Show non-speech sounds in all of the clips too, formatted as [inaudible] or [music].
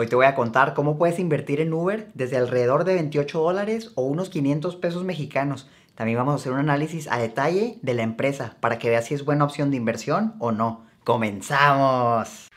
Hoy te voy a contar cómo puedes invertir en Uber desde alrededor de 28 dólares o unos 500 pesos mexicanos. También vamos a hacer un análisis a detalle de la empresa para que veas si es buena opción de inversión o no. ¡Comenzamos!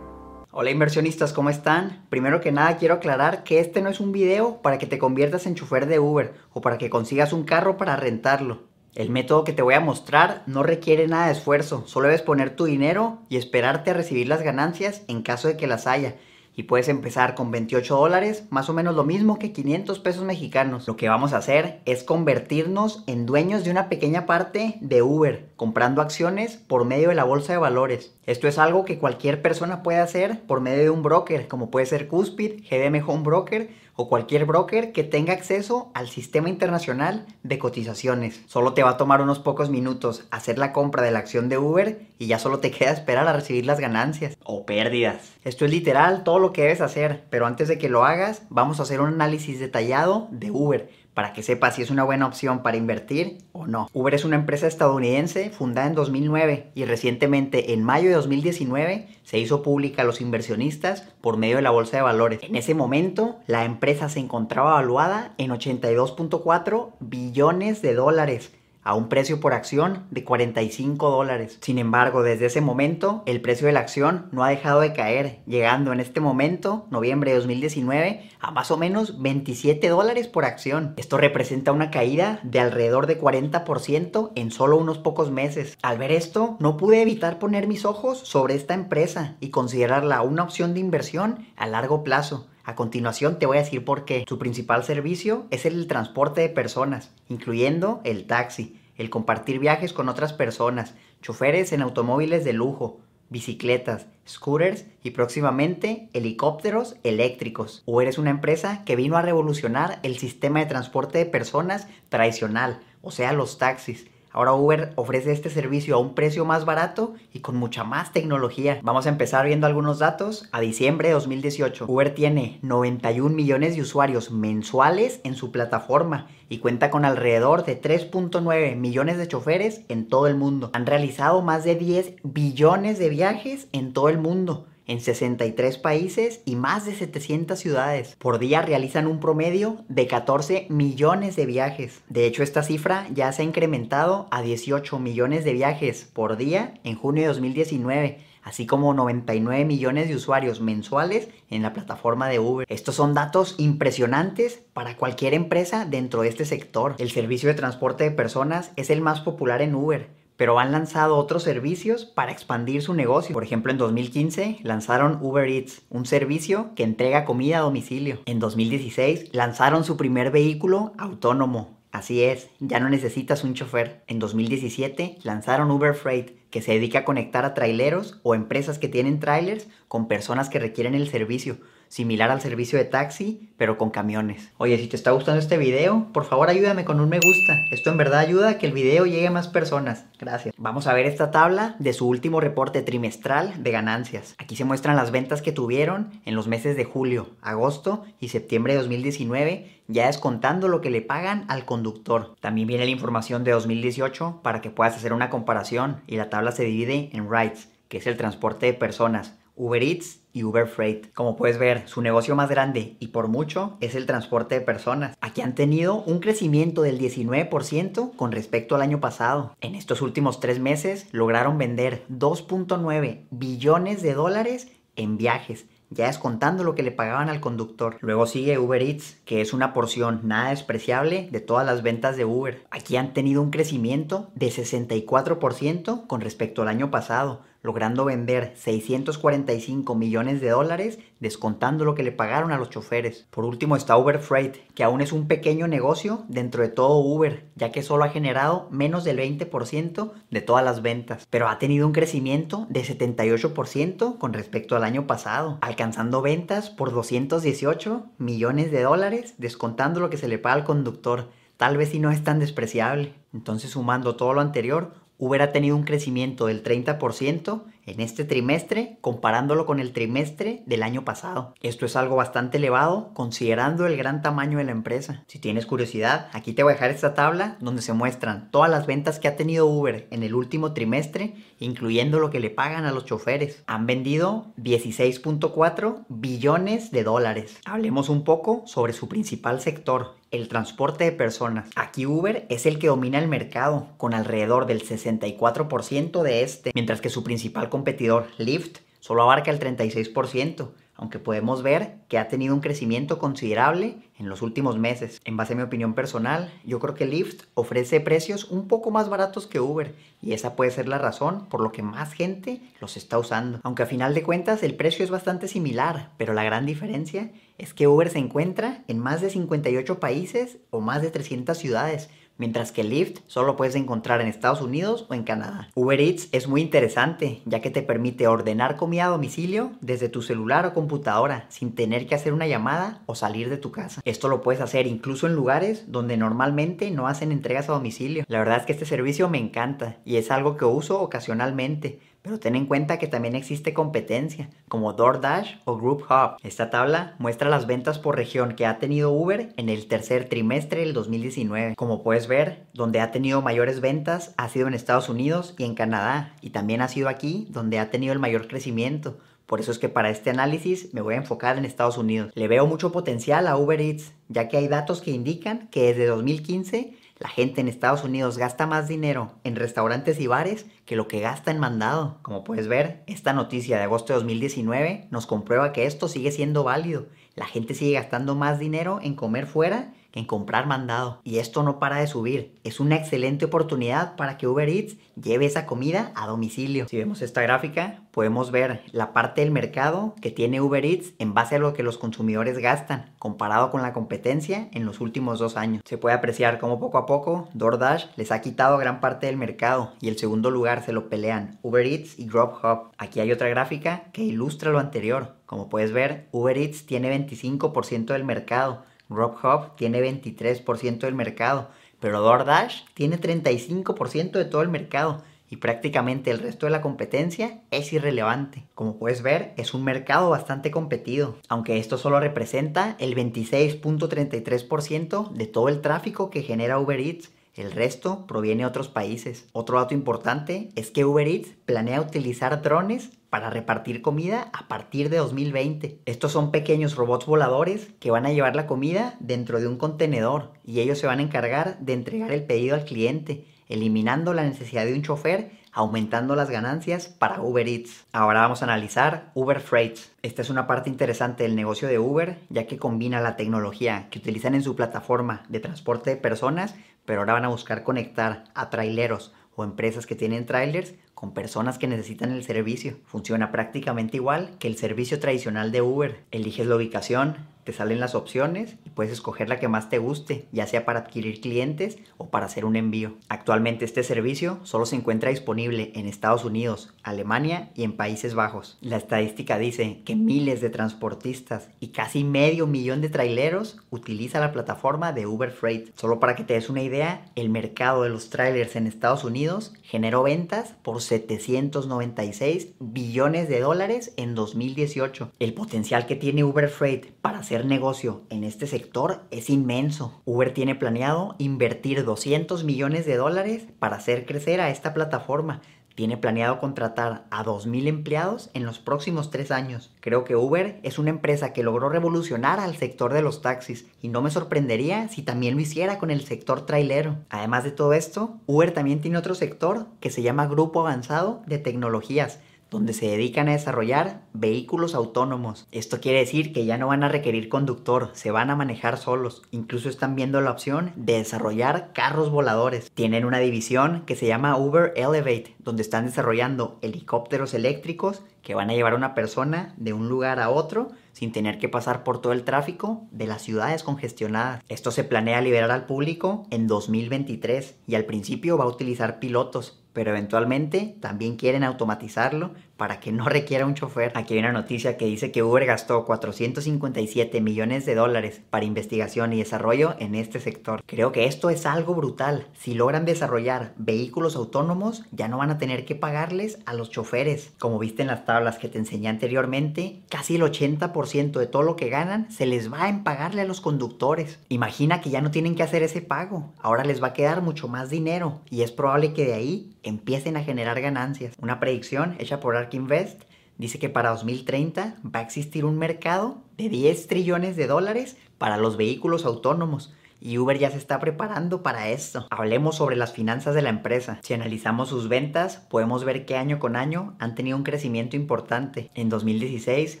Hola inversionistas, ¿cómo están? Primero que nada quiero aclarar que este no es un video para que te conviertas en chofer de Uber o para que consigas un carro para rentarlo. El método que te voy a mostrar no requiere nada de esfuerzo, solo debes poner tu dinero y esperarte a recibir las ganancias en caso de que las haya. Y puedes empezar con 28 dólares, más o menos lo mismo que 500 pesos mexicanos. Lo que vamos a hacer es convertirnos en dueños de una pequeña parte de Uber, comprando acciones por medio de la bolsa de valores. Esto es algo que cualquier persona puede hacer por medio de un broker, como puede ser Cuspid, GDM Home Broker o cualquier broker que tenga acceso al sistema internacional de cotizaciones. Solo te va a tomar unos pocos minutos hacer la compra de la acción de Uber y ya solo te [laughs] queda esperar a recibir las ganancias o pérdidas. Esto es literal todo lo que debes hacer, pero antes de que lo hagas, vamos a hacer un análisis detallado de Uber para que sepas si es una buena opción para invertir o no. Uber es una empresa estadounidense fundada en 2009 y recientemente en mayo de 2019 se hizo pública a los inversionistas por medio de la bolsa de valores. En ese momento la empresa se encontraba evaluada en 82.4 billones de dólares a un precio por acción de 45 dólares. Sin embargo, desde ese momento, el precio de la acción no ha dejado de caer, llegando en este momento, noviembre de 2019, a más o menos 27 dólares por acción. Esto representa una caída de alrededor de 40% en solo unos pocos meses. Al ver esto, no pude evitar poner mis ojos sobre esta empresa y considerarla una opción de inversión a largo plazo. A continuación te voy a decir por qué. Su principal servicio es el transporte de personas, incluyendo el taxi, el compartir viajes con otras personas, choferes en automóviles de lujo, bicicletas, scooters y próximamente helicópteros eléctricos. O eres una empresa que vino a revolucionar el sistema de transporte de personas tradicional, o sea, los taxis Ahora Uber ofrece este servicio a un precio más barato y con mucha más tecnología. Vamos a empezar viendo algunos datos. A diciembre de 2018, Uber tiene 91 millones de usuarios mensuales en su plataforma y cuenta con alrededor de 3.9 millones de choferes en todo el mundo. Han realizado más de 10 billones de viajes en todo el mundo en 63 países y más de 700 ciudades. Por día realizan un promedio de 14 millones de viajes. De hecho, esta cifra ya se ha incrementado a 18 millones de viajes por día en junio de 2019 así como 99 millones de usuarios mensuales en la plataforma de Uber. Estos son datos impresionantes para cualquier empresa dentro de este sector. El servicio de transporte de personas es el más popular en Uber pero han lanzado otros servicios para expandir su negocio. Por ejemplo, en 2015 lanzaron Uber Eats, un servicio que entrega comida a domicilio. En 2016 lanzaron su primer vehículo autónomo. Así es, ya no necesitas un chofer. En 2017 lanzaron Uber Freight, que se dedica a conectar a traileros o empresas que tienen trailers con personas que requieren el servicio similar al servicio de taxi, pero con camiones. Oye, si te está gustando este video, por favor ayúdame con un me gusta. Esto en verdad ayuda a que el video llegue a más personas. Gracias. Vamos a ver esta tabla de su último reporte trimestral de ganancias. Aquí se muestran las ventas que tuvieron en los meses de julio, agosto y septiembre de 2019, ya descontando lo que le pagan al conductor. También viene la información de 2018 para que puedas hacer una comparación y la tabla se divide en rides, que es el transporte de personas Uber Eats y Uber Freight. Como puedes ver, su negocio más grande y por mucho es el transporte de personas. Aquí han tenido un crecimiento del 19% con respecto al año pasado. En estos últimos tres meses lograron vender 2.9 billones de dólares en viajes ya descontando lo que le pagaban al conductor. Luego sigue Uber Eats, que es una porción nada despreciable de todas las ventas de Uber. Aquí han tenido un crecimiento de 64% con respecto al año pasado, logrando vender 645 millones de dólares descontando lo que le pagaron a los choferes. Por último está Uber Freight, que aún es un pequeño negocio dentro de todo Uber, ya que solo ha generado menos del 20% de todas las ventas, pero ha tenido un crecimiento de 78% con respecto al año pasado, alcanzando ventas por 218 millones de dólares descontando lo que se le paga al conductor. Tal vez si no es tan despreciable. Entonces sumando todo lo anterior, Uber ha tenido un crecimiento del 30% en este trimestre comparándolo con el trimestre del año pasado. Esto es algo bastante elevado considerando el gran tamaño de la empresa. Si tienes curiosidad, aquí te voy a dejar esta tabla donde se muestran todas las ventas que ha tenido Uber en el último trimestre, incluyendo lo que le pagan a los choferes. Han vendido 16.4 billones de dólares. Hablemos un poco sobre su principal sector, el transporte de personas. Aquí Uber es el que domina el mercado, con alrededor del 64% de este, mientras que su principal competidor, Lyft, solo abarca el 36% aunque podemos ver que ha tenido un crecimiento considerable en los últimos meses. En base a mi opinión personal, yo creo que Lyft ofrece precios un poco más baratos que Uber y esa puede ser la razón por lo que más gente los está usando. Aunque a final de cuentas el precio es bastante similar, pero la gran diferencia es que Uber se encuentra en más de 58 países o más de 300 ciudades, mientras que Lyft solo puedes encontrar en Estados Unidos o en Canadá. Uber Eats es muy interesante ya que te permite ordenar comida a domicilio desde tu celular o computadora sin tener que hacer una llamada o salir de tu casa. Esto lo puedes hacer incluso en lugares donde normalmente no hacen entregas a domicilio. La verdad es que este servicio me encanta y es algo que uso ocasionalmente pero ten en cuenta que también existe competencia, como DoorDash o Group Hub. Esta tabla muestra las ventas por región que ha tenido Uber en el tercer trimestre del 2019. Como puedes ver, donde ha tenido mayores ventas ha sido en Estados Unidos y en Canadá, y también ha sido aquí donde ha tenido el mayor crecimiento. Por eso es que para este análisis me voy a enfocar en Estados Unidos. Le veo mucho potencial a Uber Eats, ya que hay datos que indican que desde 2015 la gente en Estados Unidos gasta más dinero en restaurantes y bares que lo que gasta en mandado. Como puedes ver, esta noticia de agosto de 2019 nos comprueba que esto sigue siendo válido. La gente sigue gastando más dinero en comer fuera en comprar mandado. Y esto no para de subir. Es una excelente oportunidad para que Uber Eats lleve esa comida a domicilio. Si vemos esta gráfica, podemos ver la parte del mercado que tiene Uber Eats en base a lo que los consumidores gastan, comparado con la competencia en los últimos dos años. Se puede apreciar cómo poco a poco DoorDash les ha quitado gran parte del mercado y el segundo lugar se lo pelean Uber Eats y Grubhub. Aquí hay otra gráfica que ilustra lo anterior. Como puedes ver, Uber Eats tiene 25% del mercado, Grubhub tiene 23% del mercado, pero DoorDash tiene 35% de todo el mercado y prácticamente el resto de la competencia es irrelevante. Como puedes ver, es un mercado bastante competido, aunque esto solo representa el 26.33% de todo el tráfico que genera Uber Eats. El resto proviene de otros países. Otro dato importante es que Uber Eats planea utilizar drones para repartir comida a partir de 2020. Estos son pequeños robots voladores que van a llevar la comida dentro de un contenedor y ellos se van a encargar de entregar el pedido al cliente eliminando la necesidad de un chofer, aumentando las ganancias para Uber Eats. Ahora vamos a analizar Uber Freight. Esta es una parte interesante del negocio de Uber, ya que combina la tecnología que utilizan en su plataforma de transporte de personas, pero ahora van a buscar conectar a traileros o empresas que tienen trailers con personas que necesitan el servicio. Funciona prácticamente igual que el servicio tradicional de Uber. Eliges la ubicación, te salen las opciones y puedes escoger la que más te guste, ya sea para adquirir clientes o para hacer un envío. Actualmente este servicio solo se encuentra disponible en Estados Unidos, Alemania y en Países Bajos. La estadística dice que miles de transportistas y casi medio millón de traileros utilizan la plataforma de Uber Freight. Solo para que te des una idea, el mercado de los trailers en Estados Unidos generó ventas por 796 billones de dólares en 2018. El potencial que tiene Uber Freight para hacer negocio en este sector es inmenso. Uber tiene planeado invertir 200 millones de dólares para hacer crecer a esta plataforma. Tiene planeado contratar a 2.000 empleados en los próximos tres años. Creo que Uber es una empresa que logró revolucionar al sector de los taxis y no me sorprendería si también lo hiciera con el sector trailero. Además de todo esto, Uber también tiene otro sector que se llama Grupo Avanzado de Tecnologías donde se dedican a desarrollar vehículos autónomos. Esto quiere decir que ya no van a requerir conductor, se van a manejar solos. Incluso están viendo la opción de desarrollar carros voladores. Tienen una división que se llama Uber Elevate, donde están desarrollando helicópteros eléctricos que van a llevar a una persona de un lugar a otro sin tener que pasar por todo el tráfico de las ciudades congestionadas. Esto se planea liberar al público en 2023 y al principio va a utilizar pilotos pero eventualmente también quieren automatizarlo para que no [laughs] requiera un chofer. Aquí hay una noticia que dice que Uber gastó 457 millones de dólares para investigación y desarrollo en este sector. Creo que esto es algo brutal. Si logran desarrollar vehículos autónomos, ya no van a tener que pagarles a los choferes. Como viste en las tablas que te enseñé anteriormente, casi el 80% de todo lo que ganan se les va en pagarle a los conductores. Imagina que ya no tienen que hacer ese pago. Ahora les va a quedar mucho más dinero y es probable que de ahí empiecen a generar ganancias. Una predicción hecha por ARK Invest dice que para 2030 va a existir un mercado de 10 trillones de dólares para los vehículos autónomos y Uber ya se está preparando para esto. Hablemos sobre las finanzas de la empresa. Si analizamos sus ventas, podemos ver que año con año han tenido un crecimiento importante. En 2016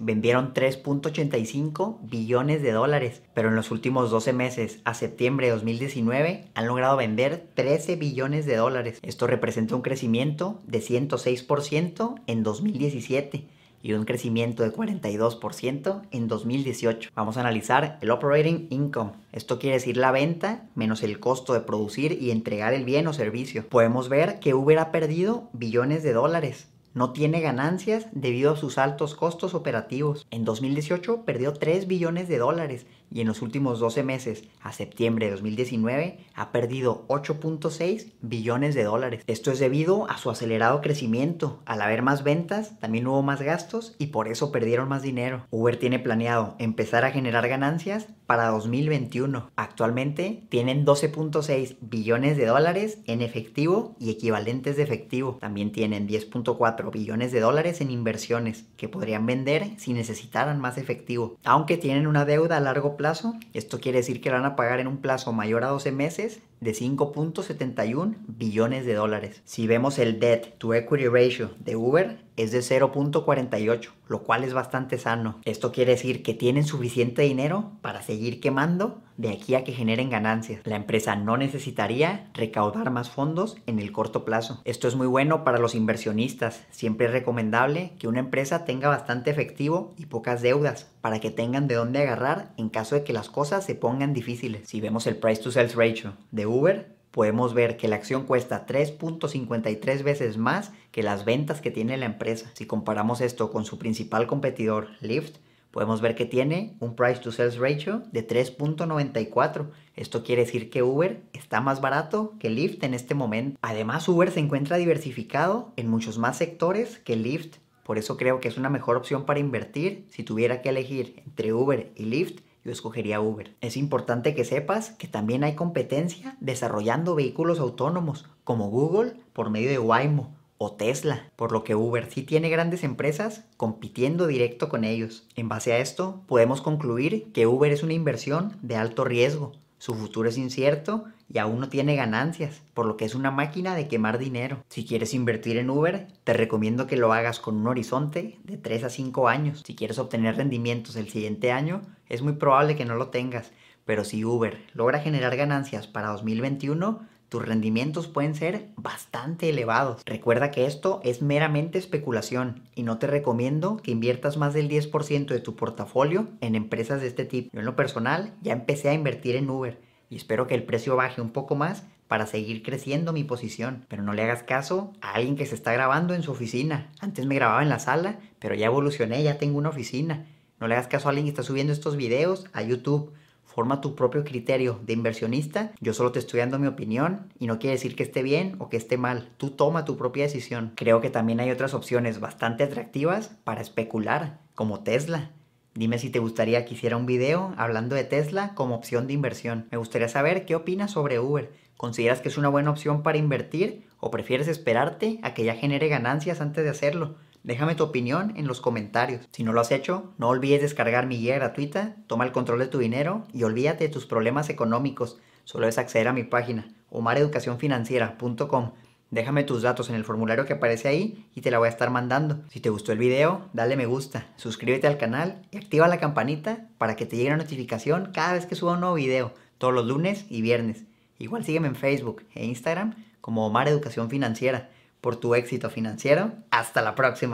vendieron 3.85 billones de dólares, pero en los últimos 12 meses, a septiembre de 2019, han logrado vender 13 billones de dólares. Esto representa un crecimiento de 106% en 2017 y un crecimiento de 42% en 2018. Vamos a analizar el operating income. Esto quiere decir la venta menos el costo de producir y entregar el bien o servicio. Podemos ver que Uber ha perdido billones de dólares no tiene ganancias debido a sus altos costos operativos. En 2018 perdió 3 billones de dólares y en los últimos 12 meses, a septiembre de 2019, ha perdido 8.6 billones de dólares. Esto es debido a su acelerado crecimiento. Al haber más ventas, también hubo más gastos y por eso perdieron más dinero. Uber tiene planeado empezar a generar ganancias para 2021. Actualmente tienen 12.6 billones de dólares en efectivo y equivalentes de efectivo. También tienen 10.4 billones de dólares en inversiones que podrían vender si necesitaran más efectivo. Aunque tienen una deuda a largo plazo, esto quiere decir que van a pagar en un plazo mayor a 12 meses de 5.71 billones de dólares. Si vemos el debt to equity ratio de Uber es de 0.48, lo cual es bastante sano. Esto quiere decir que tienen suficiente dinero para seguir quemando de aquí a que generen ganancias. La empresa no necesitaría recaudar más fondos en el corto plazo. Esto es muy bueno para los inversionistas. Siempre es recomendable que una empresa tenga bastante efectivo y pocas deudas para que tengan de dónde agarrar en caso de que las cosas se pongan difíciles. Si vemos el price to sales ratio de Uber, podemos ver que la acción cuesta 3.53 veces más que las ventas que tiene la empresa. Si comparamos esto con su principal competidor, Lyft, podemos ver que tiene un price to sales ratio de 3.94. Esto quiere decir que Uber está más barato que Lyft en este momento. Además, Uber se encuentra diversificado en muchos más sectores que Lyft. Por eso creo que es una mejor opción para invertir. Si tuviera que elegir entre Uber y Lyft, yo escogería Uber. Es importante que sepas que también hay competencia desarrollando vehículos autónomos, como Google por medio de Waymo o Tesla, por lo que Uber sí tiene grandes empresas compitiendo directo con ellos. En base a esto, podemos concluir que Uber es una inversión de alto riesgo, su futuro es incierto y aún no tiene ganancias, por lo que es una máquina de quemar dinero. Si quieres invertir en Uber, te recomiendo que lo hagas con un horizonte de 3 a 5 años. Si quieres obtener rendimientos el siguiente año, es muy probable que no lo tengas, pero si Uber logra generar ganancias para 2021, tus rendimientos pueden ser bastante elevados. Recuerda que esto es meramente especulación y no te recomiendo que inviertas más del 10% de tu portafolio en empresas de este tipo. Yo en lo personal ya empecé a invertir en Uber y espero que el precio baje un poco más para seguir creciendo mi posición. Pero no le hagas caso a alguien que se está grabando en su oficina. Antes me grababa en la sala, pero ya evolucioné, ya tengo una oficina. No le hagas caso a alguien que está subiendo estos videos a YouTube Forma tu propio criterio de inversionista. Yo solo te estoy dando mi opinión y no quiere decir que esté bien o que esté mal. Tú toma tu propia decisión. Creo que también hay otras opciones bastante atractivas para especular, como Tesla. Dime si te gustaría que hiciera un video hablando de Tesla como opción de inversión. Me gustaría saber qué opinas sobre Uber. ¿Consideras que es una buena opción para invertir o prefieres esperarte a que ya genere ganancias antes de hacerlo? Déjame tu opinión en los comentarios. Si no lo has hecho, no olvides descargar mi guía gratuita, toma el control de tu dinero y olvídate de tus problemas económicos. Solo es acceder a mi página, omareducacionfinanciera.com. Déjame tus datos en el formulario que aparece ahí y te la voy a estar mandando. Si te gustó el video, dale me gusta, suscríbete al canal y activa la campanita para que te llegue una notificación cada vez que suba un nuevo video, todos los lunes y viernes. Igual sígueme en Facebook e Instagram como Omar Educación Financiera. Por tu éxito financiero, hasta la próxima.